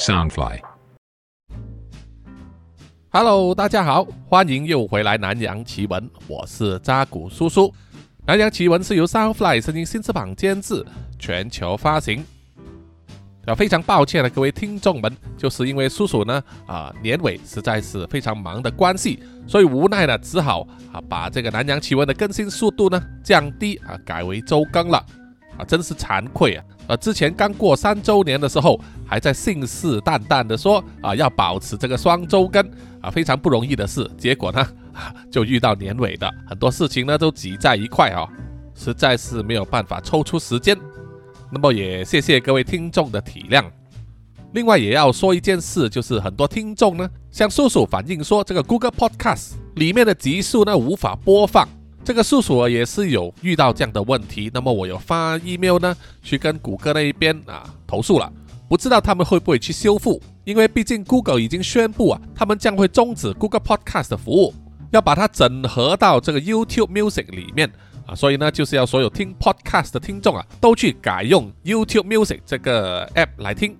Soundfly，Hello，大家好，欢迎又回来南洋奇闻，我是扎古叔叔。南洋奇闻是由 Soundfly 声音新翅膀监制，全球发行。啊，非常抱歉的各位听众们，就是因为叔叔呢，啊，年尾实在是非常忙的关系，所以无奈呢，只好啊，把这个南洋奇闻的更新速度呢降低啊，改为周更了。啊，真是惭愧啊！呃，之前刚过三周年的时候，还在信誓旦旦的说啊，要保持这个双周更啊，非常不容易的事。结果呢，就遇到年尾的很多事情呢，都挤在一块啊，实在是没有办法抽出时间。那么也谢谢各位听众的体谅。另外也要说一件事，就是很多听众呢向叔叔反映说，这个 Google Podcast 里面的集数呢无法播放。这个叔叔也是有遇到这样的问题。那么我有发 email 呢去跟谷歌那一边啊投诉了，不知道他们会不会去修复？因为毕竟 Google 已经宣布啊，他们将会终止 Google Podcast 的服务，要把它整合到这个 YouTube Music 里面啊。所以呢，就是要所有听 podcast 的听众啊，都去改用 YouTube Music 这个 app 来听。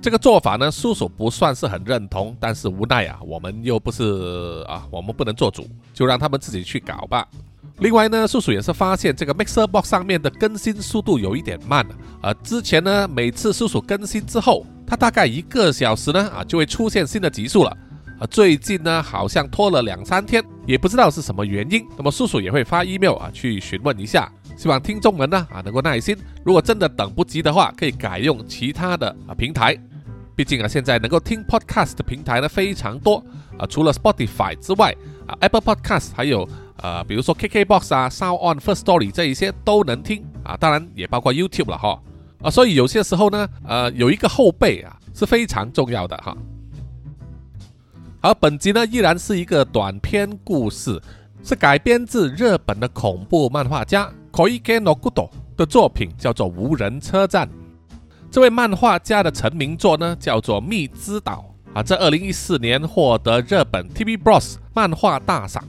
这个做法呢，叔叔不算是很认同，但是无奈啊，我们又不是啊，我们不能做主，就让他们自己去搞吧。另外呢，叔叔也是发现这个 Mixer Box 上面的更新速度有一点慢啊。之前呢，每次叔叔更新之后，它大概一个小时呢啊，就会出现新的集数了。啊，最近呢，好像拖了两三天，也不知道是什么原因。那么叔叔也会发 email 啊，去询问一下，希望听众们呢啊能够耐心。如果真的等不及的话，可以改用其他的啊平台。毕竟啊，现在能够听 podcast 的平台呢非常多啊，除了 Spotify 之外啊，Apple Podcast 还有呃，比如说 KKBox 啊、Sound On、First Story 这一些都能听啊，当然也包括 YouTube 了哈。啊，所以有些时候呢，呃，有一个后背啊是非常重要的哈。好本集呢，依然是一个短篇故事，是改编自日本的恐怖漫画家 Koike Nogudo 的作品，叫做《无人车站》。这位漫画家的成名作呢，叫做《蜜之岛》啊，在二零一四年获得日本 TV Bros 漫画大赏。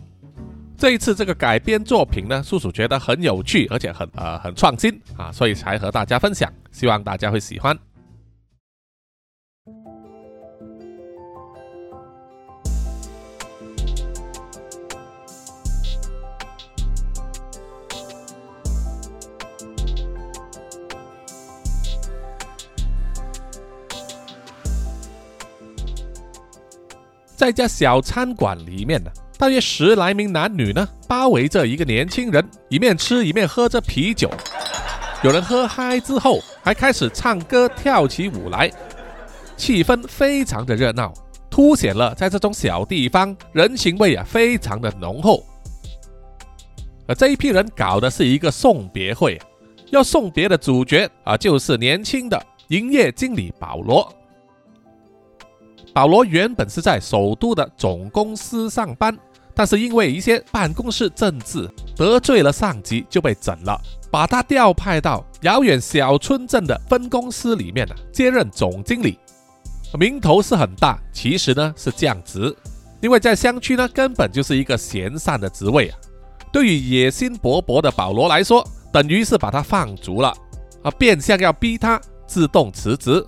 这一次这个改编作品呢，叔叔觉得很有趣，而且很呃很创新啊，所以才和大家分享，希望大家会喜欢。在一家小餐馆里面呢，大约十来名男女呢，包围着一个年轻人，一面吃一面喝着啤酒。有人喝嗨之后，还开始唱歌跳起舞来，气氛非常的热闹，凸显了在这种小地方人情味啊非常的浓厚。而这一批人搞的是一个送别会，要送别的主角啊，就是年轻的营业经理保罗。保罗原本是在首都的总公司上班，但是因为一些办公室政治得罪了上级，就被整了，把他调派到遥远小村镇的分公司里面了，接任总经理。名头是很大，其实呢是降职，因为在乡区呢根本就是一个闲散的职位啊。对于野心勃勃的保罗来说，等于是把他放逐了啊，变相要逼他自动辞职。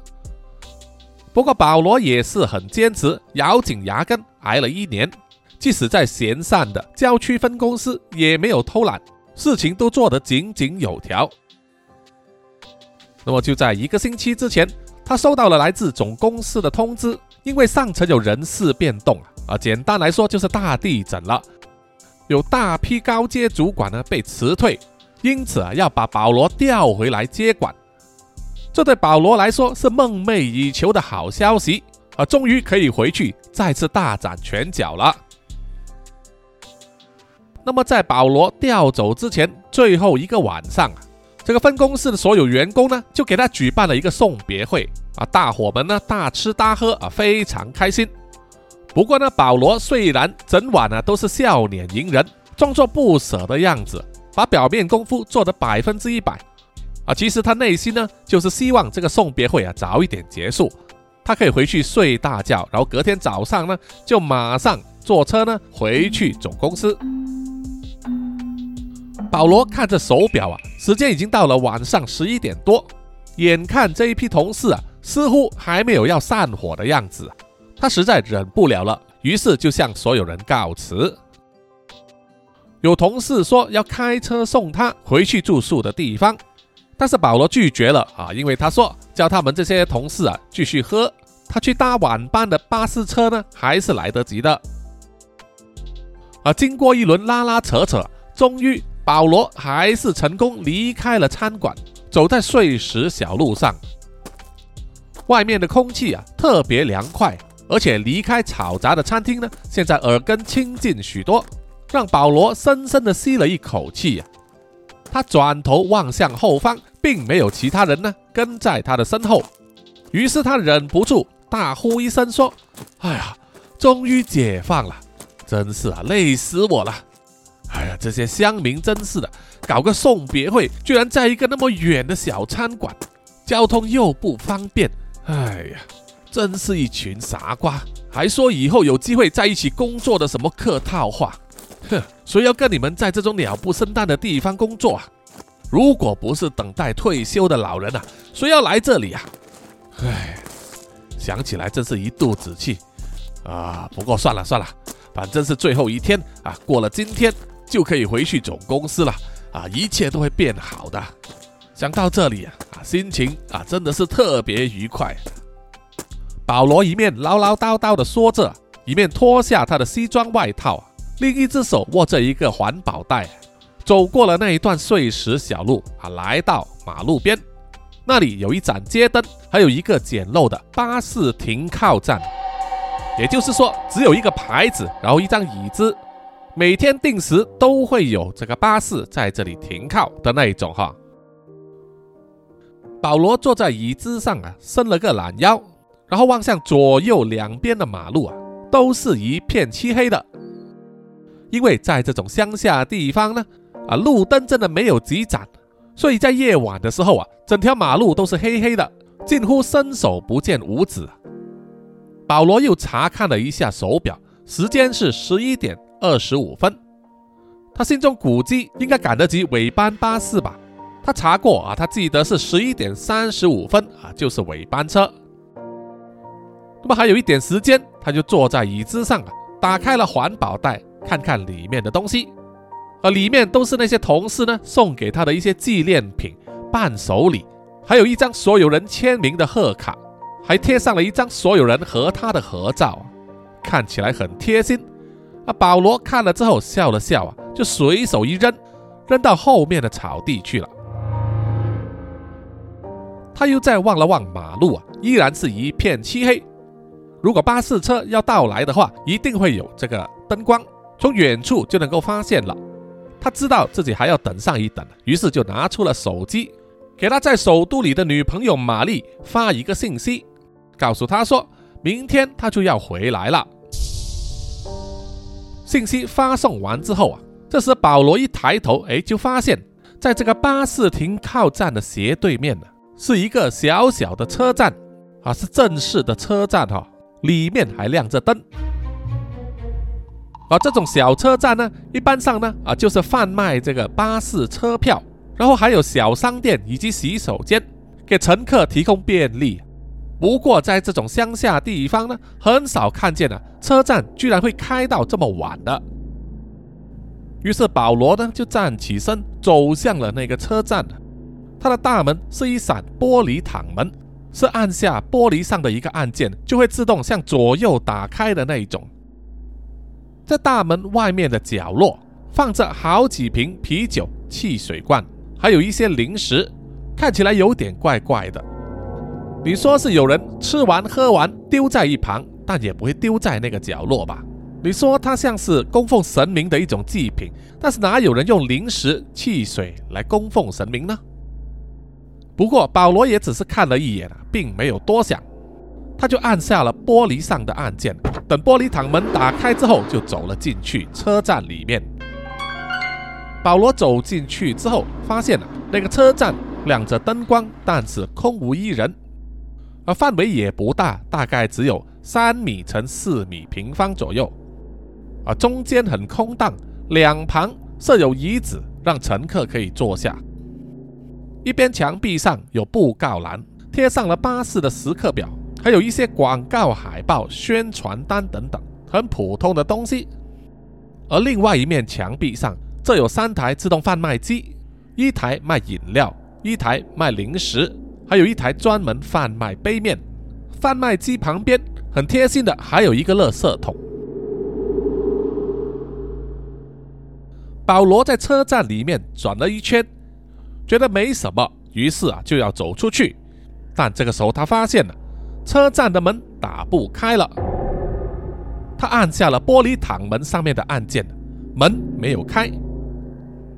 不过保罗也是很坚持，咬紧牙根挨了一年，即使在闲散的郊区分公司，也没有偷懒，事情都做得井井有条。那么就在一个星期之前，他收到了来自总公司的通知，因为上层有人事变动啊，啊，简单来说就是大地震了，有大批高阶主管呢被辞退，因此啊要把保罗调回来接管。这对保罗来说是梦寐以求的好消息啊！终于可以回去再次大展拳脚了。那么，在保罗调走之前最后一个晚上啊，这个分公司的所有员工呢，就给他举办了一个送别会啊！大伙们呢大吃大喝啊，非常开心。不过呢，保罗虽然整晚呢都是笑脸迎人，装作不舍的样子，把表面功夫做得百分之一百。啊，其实他内心呢，就是希望这个送别会啊早一点结束，他可以回去睡大觉，然后隔天早上呢，就马上坐车呢回去总公司。保罗看着手表啊，时间已经到了晚上十一点多，眼看这一批同事啊似乎还没有要散伙的样子。他实在忍不了了，于是就向所有人告辞。有同事说要开车送他回去住宿的地方，但是保罗拒绝了啊，因为他说叫他们这些同事啊继续喝，他去搭晚班的巴士车呢还是来得及的。啊，经过一轮拉拉扯扯，终于保罗还是成功离开了餐馆，走在碎石小路上。外面的空气啊特别凉快，而且离开嘈杂的餐厅呢，现在耳根清净许多。让保罗深深的吸了一口气呀，他转头望向后方，并没有其他人呢跟在他的身后，于是他忍不住大呼一声说：“哎呀，终于解放了！真是啊，累死我了！哎呀，这些乡民真是的，搞个送别会，居然在一个那么远的小餐馆，交通又不方便，哎呀，真是一群傻瓜！还说以后有机会在一起工作的什么客套话。”哼，谁要跟你们在这种鸟不生蛋的地方工作啊？如果不是等待退休的老人啊，谁要来这里啊？哎，想起来真是一肚子气啊！不过算了算了，反正是最后一天啊，过了今天就可以回去总公司了啊，一切都会变好的。想到这里啊，心情啊真的是特别愉快。保罗一面唠唠叨叨的说着，一面脱下他的西装外套。另一只手握着一个环保袋，走过了那一段碎石小路啊，来到马路边，那里有一盏街灯，还有一个简陋的巴士停靠站。也就是说，只有一个牌子，然后一张椅子，每天定时都会有这个巴士在这里停靠的那一种哈。保罗坐在椅子上啊，伸了个懒腰，然后望向左右两边的马路啊，都是一片漆黑的。因为在这种乡下地方呢，啊，路灯真的没有几盏，所以在夜晚的时候啊，整条马路都是黑黑的，近乎伸手不见五指。保罗又查看了一下手表，时间是十一点二十五分，他心中估计应该赶得及尾班巴士吧。他查过啊，他记得是十一点三十五分啊，就是尾班车。那么还有一点时间，他就坐在椅子上啊，打开了环保袋。看看里面的东西，而里面都是那些同事呢送给他的一些纪念品、伴手礼，还有一张所有人签名的贺卡，还贴上了一张所有人和他的合照，看起来很贴心。啊，保罗看了之后笑了笑啊，就随手一扔，扔到后面的草地去了。他又再望了望马路啊，依然是一片漆黑。如果巴士车要到来的话，一定会有这个灯光。从远处就能够发现了，他知道自己还要等上一等，于是就拿出了手机，给他在首都里的女朋友玛丽发一个信息，告诉他说明天他就要回来了。信息发送完之后啊，这时保罗一抬头，哎，就发现在这个巴士停靠站的斜对面呢，是一个小小的车站啊，是正式的车站哈，里面还亮着灯。而这种小车站呢，一般上呢，啊，就是贩卖这个巴士车票，然后还有小商店以及洗手间，给乘客提供便利。不过在这种乡下地方呢，很少看见啊，车站居然会开到这么晚的。于是保罗呢，就站起身，走向了那个车站。它的大门是一扇玻璃躺门，是按下玻璃上的一个按键，就会自动向左右打开的那一种。在大门外面的角落放着好几瓶啤酒、汽水罐，还有一些零食，看起来有点怪怪的。你说是有人吃完喝完丢在一旁，但也不会丢在那个角落吧？你说它像是供奉神明的一种祭品，但是哪有人用零食、汽水来供奉神明呢？不过保罗也只是看了一眼啊，并没有多想。他就按下了玻璃上的按键，等玻璃躺门打开之后，就走了进去车站里面。保罗走进去之后，发现了那个车站亮着灯光，但是空无一人，而范围也不大，大概只有三米乘四米平方左右。啊，中间很空荡，两旁设有椅子，让乘客可以坐下。一边墙壁上有布告栏。贴上了巴士的时刻表，还有一些广告海报、宣传单等等，很普通的东西。而另外一面墙壁上，这有三台自动贩卖机，一台卖饮料，一台卖零食，还有一台专门贩卖杯面。贩卖机旁边很贴心的还有一个垃圾桶。保罗在车站里面转了一圈，觉得没什么，于是啊就要走出去。但这个时候他发现了车站的门打不开了，他按下了玻璃躺门上面的按键，门没有开。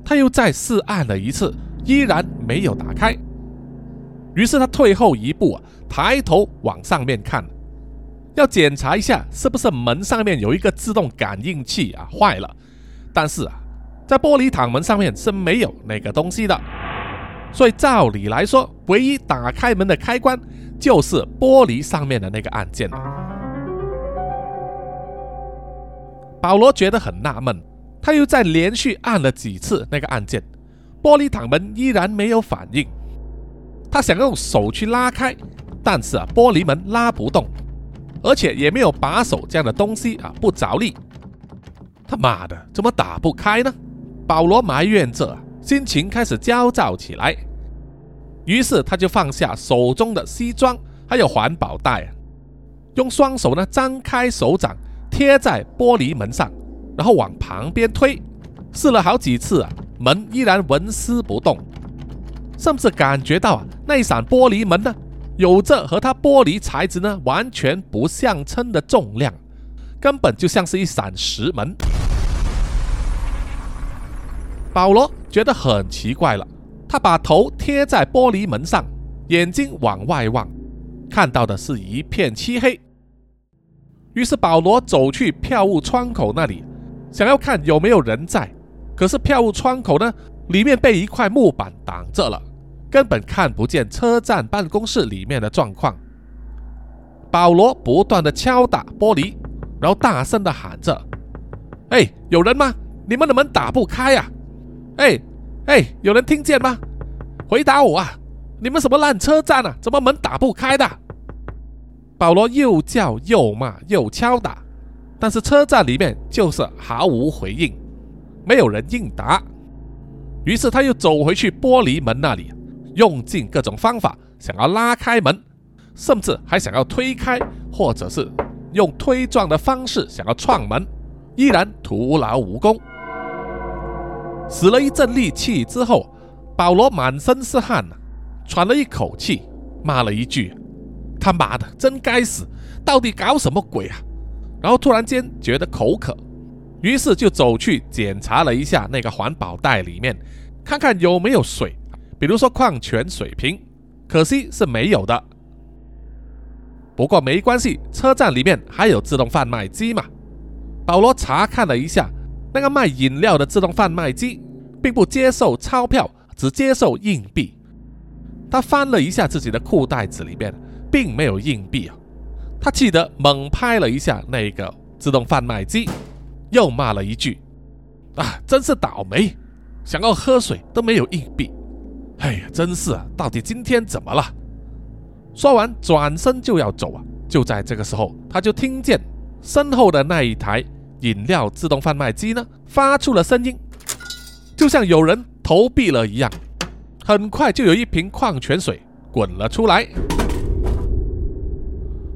他又再试按了一次，依然没有打开。于是他退后一步啊，抬头往上面看，要检查一下是不是门上面有一个自动感应器啊坏了。但是啊。在玻璃躺门上面是没有那个东西的，所以照理来说，唯一打开门的开关就是玻璃上面的那个按键了。保罗觉得很纳闷，他又再连续按了几次那个按键，玻璃躺门依然没有反应。他想用手去拉开，但是啊，玻璃门拉不动，而且也没有把手这样的东西啊，不着力。他妈的，怎么打不开呢？保罗埋怨着，心情开始焦躁起来。于是他就放下手中的西装，还有环保袋，用双手呢张开手掌贴在玻璃门上，然后往旁边推。试了好几次啊，门依然纹丝不动，甚至感觉到啊那一扇玻璃门呢，有着和它玻璃材质呢完全不相称的重量，根本就像是一扇石门。保罗觉得很奇怪了，他把头贴在玻璃门上，眼睛往外望，看到的是一片漆黑。于是保罗走去票务窗口那里，想要看有没有人在。可是票务窗口呢，里面被一块木板挡着了，根本看不见车站办公室里面的状况。保罗不断的敲打玻璃，然后大声的喊着：“哎，有人吗？你们的门打不开呀！”哎哎，有人听见吗？回答我啊！你们什么烂车站啊？怎么门打不开的？保罗又叫又骂又敲打，但是车站里面就是毫无回应，没有人应答。于是他又走回去玻璃门那里，用尽各种方法想要拉开门，甚至还想要推开，或者是用推撞的方式想要撞门，依然徒劳无功。使了一阵力气之后，保罗满身是汗呐喘了一口气，骂了一句：“他妈的，真该死！到底搞什么鬼啊？”然后突然间觉得口渴，于是就走去检查了一下那个环保袋里面，看看有没有水，比如说矿泉水瓶，可惜是没有的。不过没关系，车站里面还有自动贩卖机嘛。保罗查看了一下。那个卖饮料的自动贩卖机并不接受钞票，只接受硬币。他翻了一下自己的裤袋子里面，并没有硬币啊！他气得猛拍了一下那个自动贩卖机，又骂了一句：“啊，真是倒霉！想要喝水都没有硬币。哎呀，真是啊！到底今天怎么了？”说完，转身就要走啊！就在这个时候，他就听见身后的那一台。饮料自动贩卖机呢，发出了声音，就像有人投币了一样。很快就有一瓶矿泉水滚了出来。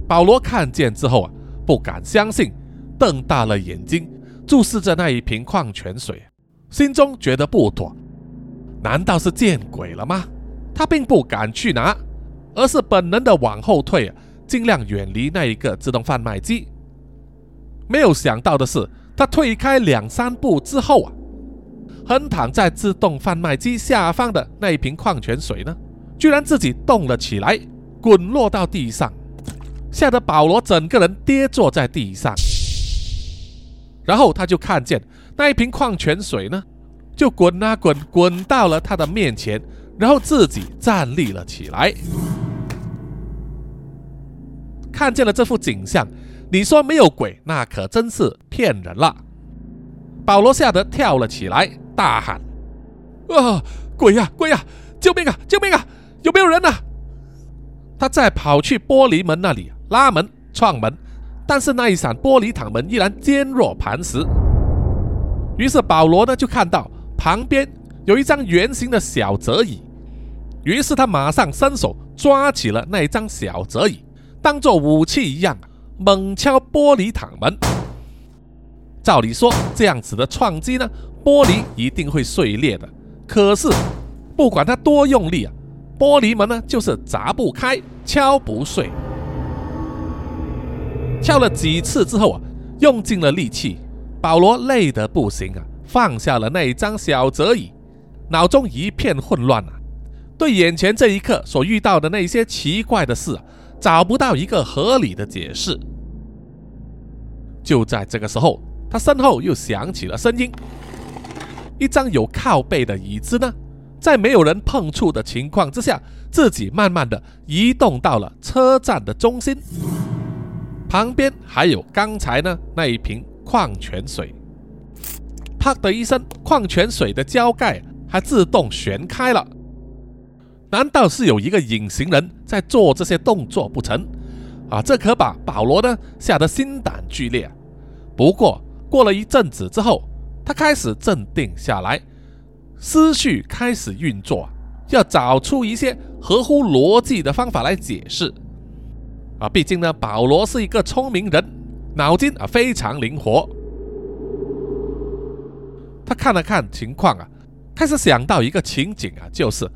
保罗看见之后啊，不敢相信，瞪大了眼睛注视着那一瓶矿泉水，心中觉得不妥。难道是见鬼了吗？他并不敢去拿，而是本能的往后退，尽量远离那一个自动贩卖机。没有想到的是，他退开两三步之后啊，横躺在自动贩卖机下方的那一瓶矿泉水呢，居然自己动了起来，滚落到地上，吓得保罗整个人跌坐在地上。然后他就看见那一瓶矿泉水呢，就滚啊滚，滚到了他的面前，然后自己站立了起来。看见了这幅景象。你说没有鬼，那可真是骗人了。保罗吓得跳了起来，大喊：“啊，鬼呀，鬼呀！救命啊，救命啊！有没有人啊？”他再跑去玻璃门那里拉门撞门，但是那一扇玻璃躺门依然坚若磐石。于是保罗呢就看到旁边有一张圆形的小折椅，于是他马上伸手抓起了那一张小折椅，当做武器一样猛敲玻璃躺门。照理说这样子的撞击呢，玻璃一定会碎裂的。可是不管他多用力啊，玻璃门呢就是砸不开、敲不碎。敲了几次之后啊，用尽了力气。保罗累得不行啊，放下了那一张小折椅，脑中一片混乱啊，对眼前这一刻所遇到的那些奇怪的事，找不到一个合理的解释。就在这个时候，他身后又响起了声音，一张有靠背的椅子呢，在没有人碰触的情况之下，自己慢慢的移动到了车站的中心，旁边还有刚才呢那一瓶。矿泉水，啪的一声，矿泉水的胶盖还自动旋开了。难道是有一个隐形人在做这些动作不成？啊，这可把保罗呢吓得心胆俱裂。不过过了一阵子之后，他开始镇定下来，思绪开始运作，要找出一些合乎逻辑的方法来解释。啊，毕竟呢，保罗是一个聪明人。脑筋啊非常灵活，他看了看情况啊，开始想到一个情景啊，就是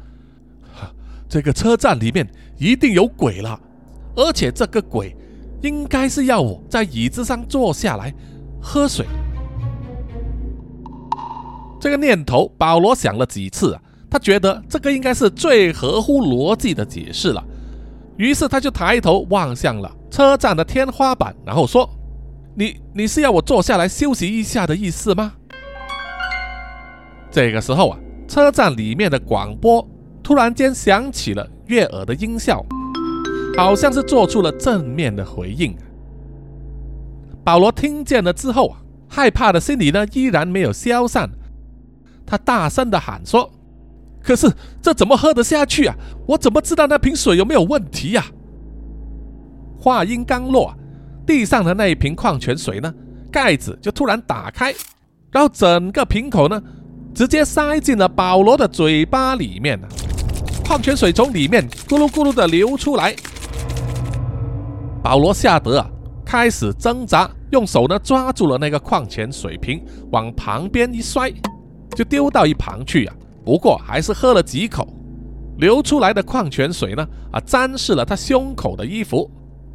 这个车站里面一定有鬼了，而且这个鬼应该是要我在椅子上坐下来喝水。这个念头，保罗想了几次啊，他觉得这个应该是最合乎逻辑的解释了，于是他就抬头望向了车站的天花板，然后说。你你是要我坐下来休息一下的意思吗？这个时候啊，车站里面的广播突然间响起了悦耳的音效，好像是做出了正面的回应。保罗听见了之后啊，害怕的心理呢依然没有消散，他大声的喊说：“可是这怎么喝得下去啊？我怎么知道那瓶水有没有问题呀？”话音刚落。地上的那一瓶矿泉水呢？盖子就突然打开，然后整个瓶口呢，直接塞进了保罗的嘴巴里面了。矿泉水从里面咕噜咕噜的流出来，保罗吓得啊，开始挣扎，用手呢抓住了那个矿泉水瓶，往旁边一摔，就丢到一旁去啊。不过还是喝了几口，流出来的矿泉水呢，啊，沾湿了他胸口的衣服。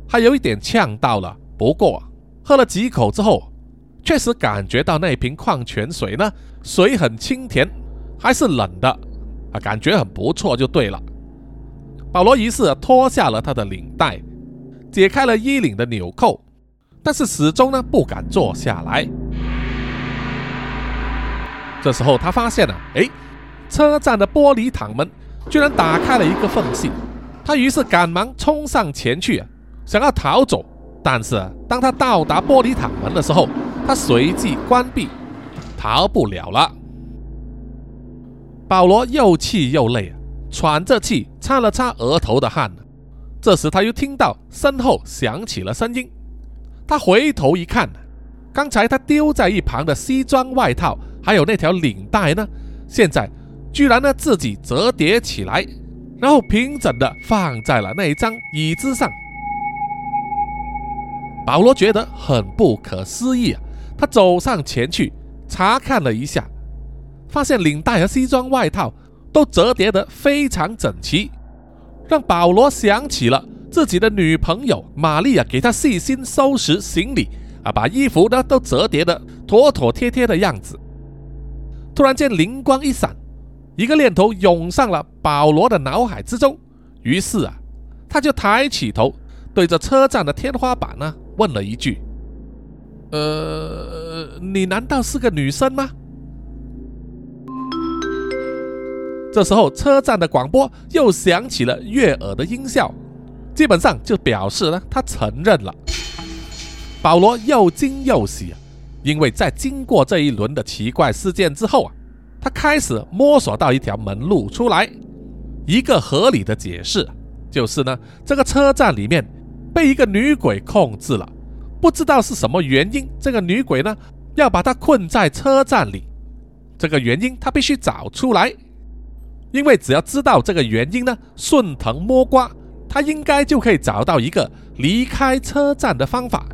还有一点呛到了，不过喝了几口之后，确实感觉到那瓶矿泉水呢，水很清甜，还是冷的，啊，感觉很不错，就对了。保罗于是脱下了他的领带，解开了衣领的纽扣，但是始终呢不敢坐下来。这时候他发现了，哎，车站的玻璃躺门居然打开了一个缝隙，他于是赶忙冲上前去。想要逃走，但是当他到达玻璃塔门的时候，他随即关闭，逃不了了。保罗又气又累，喘着气，擦了擦额头的汗。这时他又听到身后响起了声音，他回头一看，刚才他丢在一旁的西装外套还有那条领带呢，现在居然呢自己折叠起来，然后平整的放在了那一张椅子上。保罗觉得很不可思议啊！他走上前去查看了一下，发现领带和西装外套都折叠得非常整齐，让保罗想起了自己的女朋友玛利亚给他细心收拾行李啊，把衣服呢都折叠得妥妥帖帖的样子。突然间灵光一闪，一个念头涌上了保罗的脑海之中，于是啊，他就抬起头对着车站的天花板呢。问了一句：“呃，你难道是个女生吗？”这时候，车站的广播又响起了悦耳的音效，基本上就表示呢，他承认了。保罗又惊又喜啊，因为在经过这一轮的奇怪事件之后啊，他开始摸索到一条门路出来，一个合理的解释。就是呢，这个车站里面被一个女鬼控制了，不知道是什么原因，这个女鬼呢要把他困在车站里。这个原因他必须找出来，因为只要知道这个原因呢，顺藤摸瓜，他应该就可以找到一个离开车站的方法。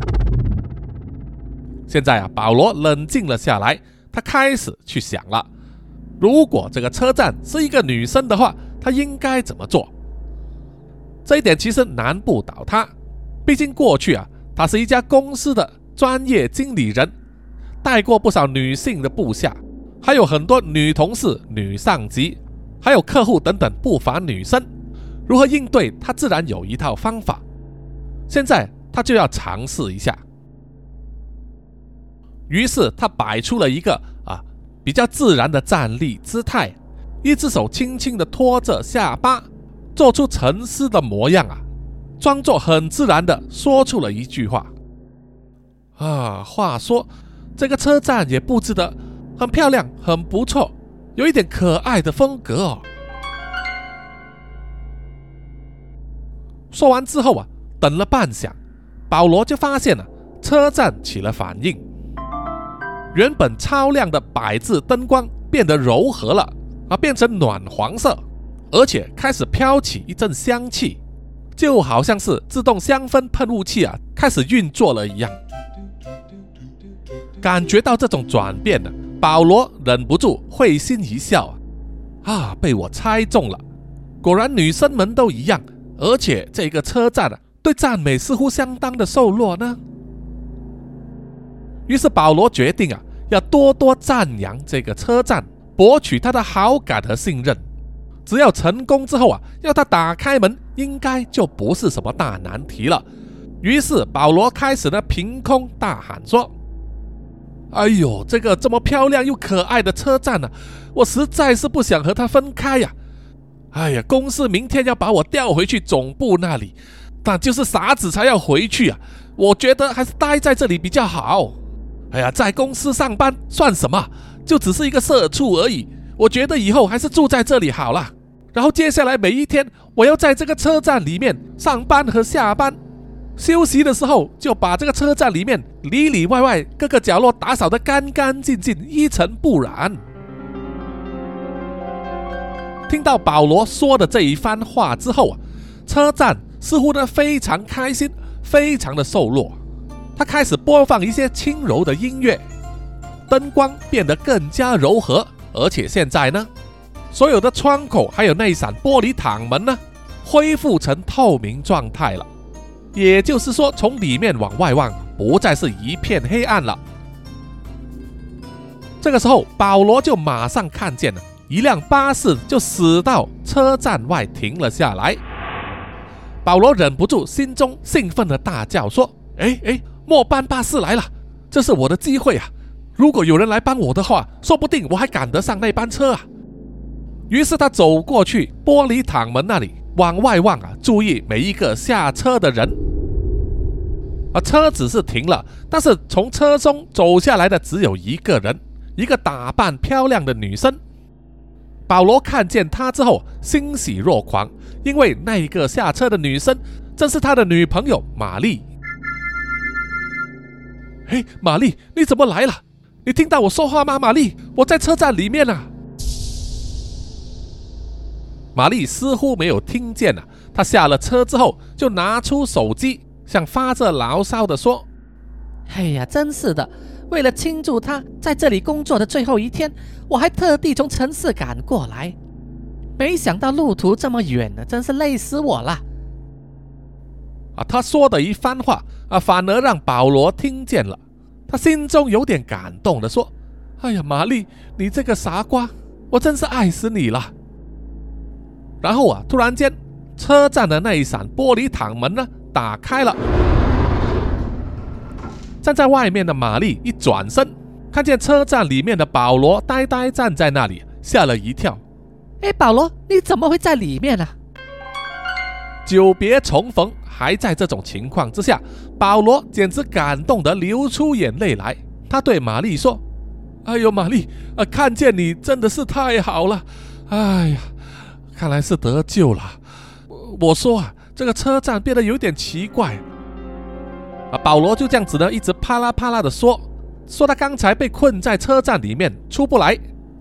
现在啊，保罗冷静了下来，他开始去想了，如果这个车站是一个女生的话，她应该怎么做？这一点其实难不倒他，毕竟过去啊，他是一家公司的专业经理人，带过不少女性的部下，还有很多女同事、女上级，还有客户等等不乏女生。如何应对，他自然有一套方法。现在他就要尝试一下。于是他摆出了一个比较自然的站立姿态，一只手轻轻的托着下巴。做出沉思的模样啊，装作很自然的说出了一句话。啊，话说这个车站也布置得很漂亮，很不错，有一点可爱的风格哦。说完之后啊，等了半晌，保罗就发现了车站起了反应，原本超亮的白字灯光变得柔和了，啊，变成暖黄色。而且开始飘起一阵香气，就好像是自动香氛喷雾器啊开始运作了一样。感觉到这种转变呢，保罗忍不住会心一笑啊！啊，被我猜中了，果然女生们都一样。而且这个车站啊，对赞美似乎相当的瘦弱呢。于是保罗决定啊，要多多赞扬这个车站，博取他的好感和信任。只要成功之后啊，要他打开门，应该就不是什么大难题了。于是保罗开始呢，凭空大喊说：“哎呦，这个这么漂亮又可爱的车站呢，我实在是不想和它分开呀！哎呀，公司明天要把我调回去总部那里，但就是傻子才要回去啊！我觉得还是待在这里比较好。哎呀，在公司上班算什么？就只是一个社畜而已。”我觉得以后还是住在这里好了。然后接下来每一天，我要在这个车站里面上班和下班，休息的时候就把这个车站里面里里外外各个角落打扫得干干净净，一尘不染。听到保罗说的这一番话之后啊，车站似乎呢非常开心，非常的受落。他开始播放一些轻柔的音乐，灯光变得更加柔和。而且现在呢，所有的窗口还有那一扇玻璃躺门呢，恢复成透明状态了。也就是说，从里面往外望，不再是一片黑暗了。这个时候，保罗就马上看见了一辆巴士，就驶到车站外停了下来。保罗忍不住心中兴奋的大叫说：“哎哎，末班巴士来了，这是我的机会啊！”如果有人来帮我的话，说不定我还赶得上那班车啊！于是他走过去玻璃躺门那里，往外望啊，注意每一个下车的人。啊车子是停了，但是从车中走下来的只有一个人，一个打扮漂亮的女生。保罗看见她之后欣喜若狂，因为那一个下车的女生正是他的女朋友玛丽。嘿，玛丽，你怎么来了？你听到我说话吗，玛丽？我在车站里面呢。玛丽似乎没有听见啊。她下了车之后，就拿出手机，像发着牢骚的说：“哎呀，真是的！为了庆祝他在这里工作的最后一天，我还特地从城市赶过来。没想到路途这么远呢，真是累死我了。”啊，他说的一番话啊，反而让保罗听见了。他心中有点感动的说：“哎呀，玛丽，你这个傻瓜，我真是爱死你了。”然后啊，突然间，车站的那一扇玻璃躺门呢打开了，站在外面的玛丽一转身，看见车站里面的保罗呆呆站在那里，吓了一跳。“哎，保罗，你怎么会在里面呢？”久别重逢。还在这种情况之下，保罗简直感动得流出眼泪来。他对玛丽说：“哎呦，玛丽，啊，看见你真的是太好了！哎呀，看来是得救了。我说啊，这个车站变得有点奇怪。啊，保罗就这样子呢，一直啪啦啪啦的说，说他刚才被困在车站里面出不来，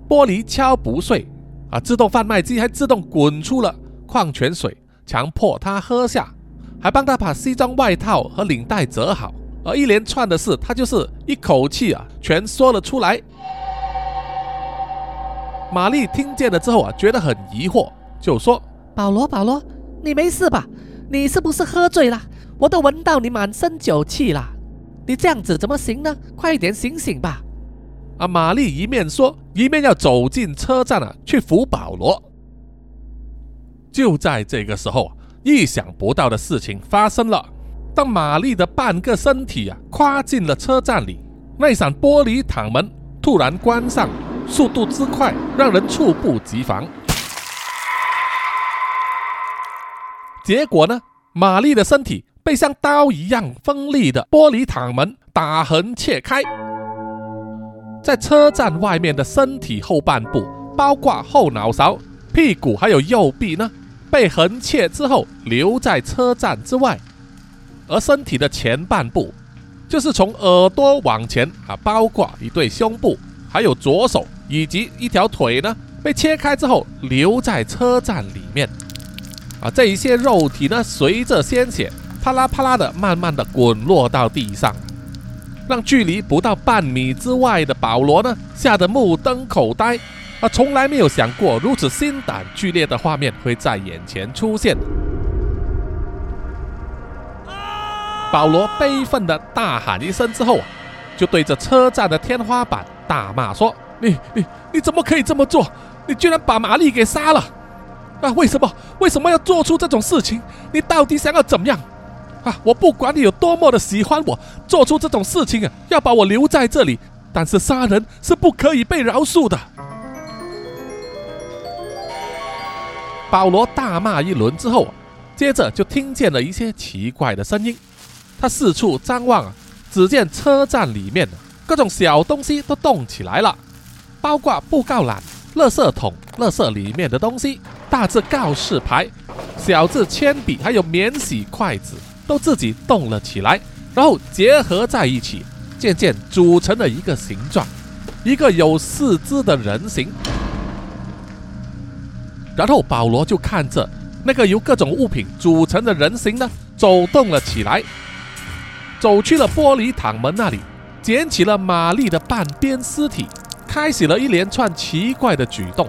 玻璃敲不碎，啊，自动贩卖机还自动滚出了矿泉水，强迫他喝下，还帮他把西装外套和领带折好，而一连串的事，他就是一口气啊，全说了出来。玛丽听见了之后啊，觉得很疑惑，就说：“保罗，保罗，你没事吧？你是不是喝醉了？”我都闻到你满身酒气了，你这样子怎么行呢？快点醒醒吧！啊，玛丽一面说，一面要走进车站啊，去扶保罗。就在这个时候，意想不到的事情发生了。当玛丽的半个身体啊跨进了车站里，那扇玻璃躺门突然关上，速度之快，让人猝不及防。结果呢，玛丽的身体。被像刀一样锋利的玻璃躺门打横切开，在车站外面的身体后半部，包括后脑勺、屁股还有右臂呢，被横切之后留在车站之外；而身体的前半部，就是从耳朵往前啊，包括一对胸部，还有左手以及一条腿呢，被切开之后留在车站里面。啊，这一些肉体呢，随着鲜血。啪啦啪啦的，慢慢的滚落到地上，让距离不到半米之外的保罗呢，吓得目瞪口呆。他从来没有想过如此心胆剧烈的画面会在眼前出现。保罗悲愤的大喊一声之后啊，就对着车站的天花板大骂说：“你你你怎么可以这么做？你居然把玛丽给杀了！啊，为什么为什么要做出这种事情？你到底想要怎么样？”啊！我不管你有多么的喜欢我，做出这种事情啊，要把我留在这里。但是杀人是不可以被饶恕的。保罗大骂一轮之后，接着就听见了一些奇怪的声音。他四处张望啊，只见车站里面各种小东西都动起来了，包括布告栏、垃圾桶、垃圾里面的东西、大字告示牌、小字铅笔，还有免洗筷子。都自己动了起来，然后结合在一起，渐渐组成了一个形状，一个有四肢的人形。然后保罗就看着那个由各种物品组成的人形呢，走动了起来，走去了玻璃躺门那里，捡起了玛丽的半边尸体，开始了一连串奇怪的举动，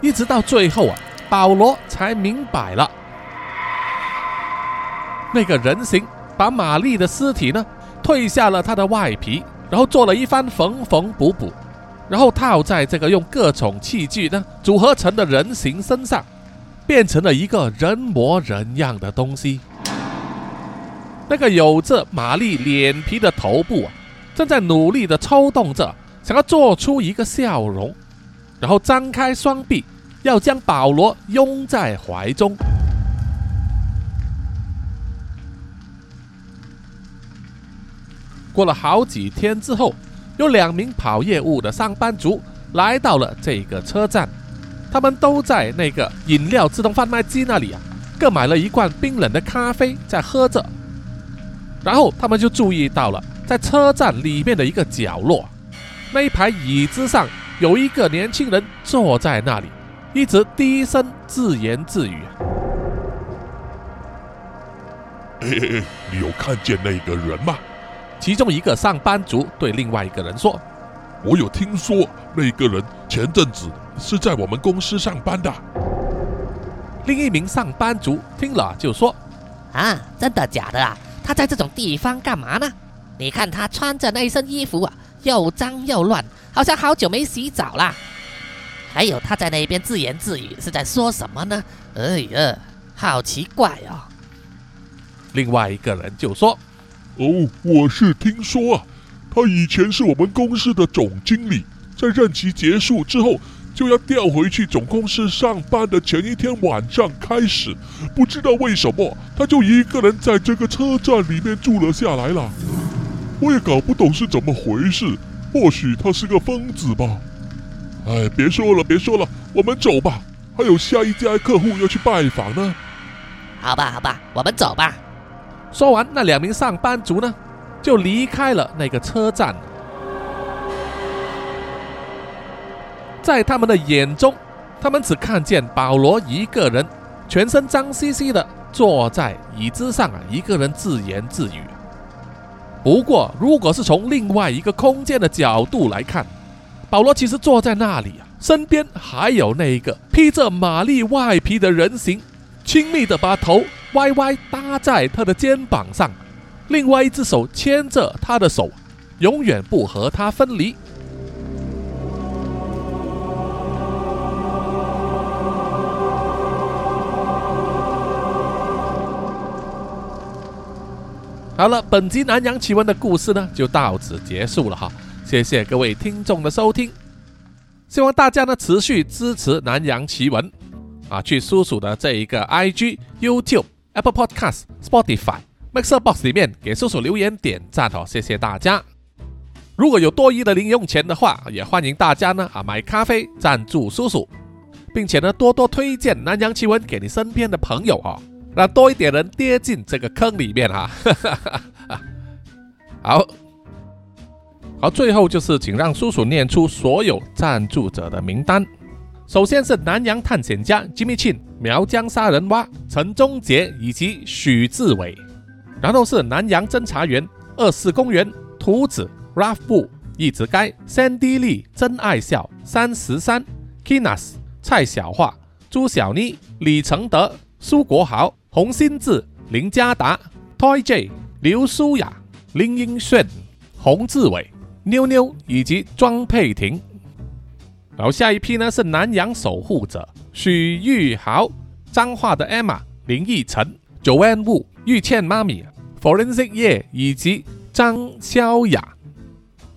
一直到最后啊，保罗才明白了。那个人形把玛丽的尸体呢褪下了她的外皮，然后做了一番缝缝补补，然后套在这个用各种器具呢组合成的人形身上，变成了一个人模人样的东西。那个有着玛丽脸皮的头部啊，正在努力的抽动着，想要做出一个笑容，然后张开双臂，要将保罗拥在怀中。过了好几天之后，有两名跑业务的上班族来到了这个车站，他们都在那个饮料自动贩卖机那里啊，各买了一罐冰冷的咖啡在喝着。然后他们就注意到了，在车站里面的一个角落，那一排椅子上有一个年轻人坐在那里，一直低声自言自语：“嘿嘿嘿，你有看见那个人吗？”其中一个上班族对另外一个人说：“我有听说那个人前阵子是在我们公司上班的。”另一名上班族听了就说：“啊，真的假的啊？他在这种地方干嘛呢？你看他穿着那身衣服啊，又脏又乱，好像好久没洗澡啦。还有他在那边自言自语，是在说什么呢？哎呀，好奇怪哦。”另外一个人就说。哦，我是听说啊，他以前是我们公司的总经理，在任期结束之后就要调回去总公司上班的前一天晚上开始，不知道为什么他就一个人在这个车站里面住了下来了。我也搞不懂是怎么回事，或许他是个疯子吧。哎，别说了，别说了，我们走吧，还有下一家客户要去拜访呢。好吧，好吧，我们走吧。说完，那两名上班族呢，就离开了那个车站。在他们的眼中，他们只看见保罗一个人，全身脏兮兮的坐在椅子上啊，一个人自言自语。不过，如果是从另外一个空间的角度来看，保罗其实坐在那里啊，身边还有那一个披着玛丽外皮的人形，亲密的把头歪歪搭在他的肩膀上，另外一只手牵着他的手，永远不和他分离。好了，本集南洋奇闻的故事呢，就到此结束了哈。谢谢各位听众的收听，希望大家呢持续支持南洋奇闻啊，去叔叔的这一个 IG、YouTube、Apple Podcast、Spotify、Mixer Box 里面给叔叔留言点赞哦，谢谢大家。如果有多余的零用钱的话，也欢迎大家呢啊买咖啡赞助叔叔，并且呢多多推荐南洋奇闻给你身边的朋友哦。让多一点人跌进这个坑里面哈，好好，最后就是请让叔叔念出所有赞助者的名单。首先是南洋探险家 Jimmy Chin、苗疆杀人蛙陈忠杰以及许志伟，然后是南洋侦查员二四公园图子 Ralph 布一直该 Sandy Lee 真爱笑三十三 Kinas 蔡小桦朱小妮李承德苏国豪。洪新志、林家达、Toy J、刘舒雅、林英炫、洪志伟、妞妞以及庄佩婷。然后下一批呢是南洋守护者许玉豪、彰化的 Emma、林奕晨、Joanne Wu、玉倩妈咪、Forensic 叶以及张潇雅。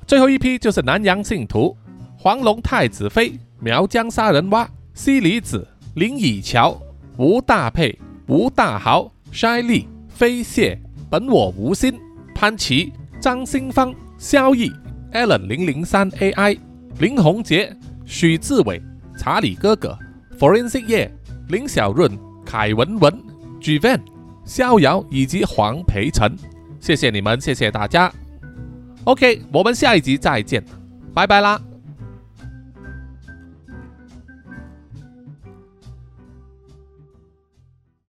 最后一批就是南洋信徒黄龙太子妃、苗疆杀人蛙、西里子、林以乔、吴大佩。吴大豪、筛利、飞蟹、本我无心、潘琪、张新芳、萧毅、Allen 零零三 AI、林宏杰、许志伟、查理哥哥、Forensic 叶、林小润、凯文文、Gvan、逍遥以及黄培成，谢谢你们，谢谢大家。OK，我们下一集再见，拜拜啦。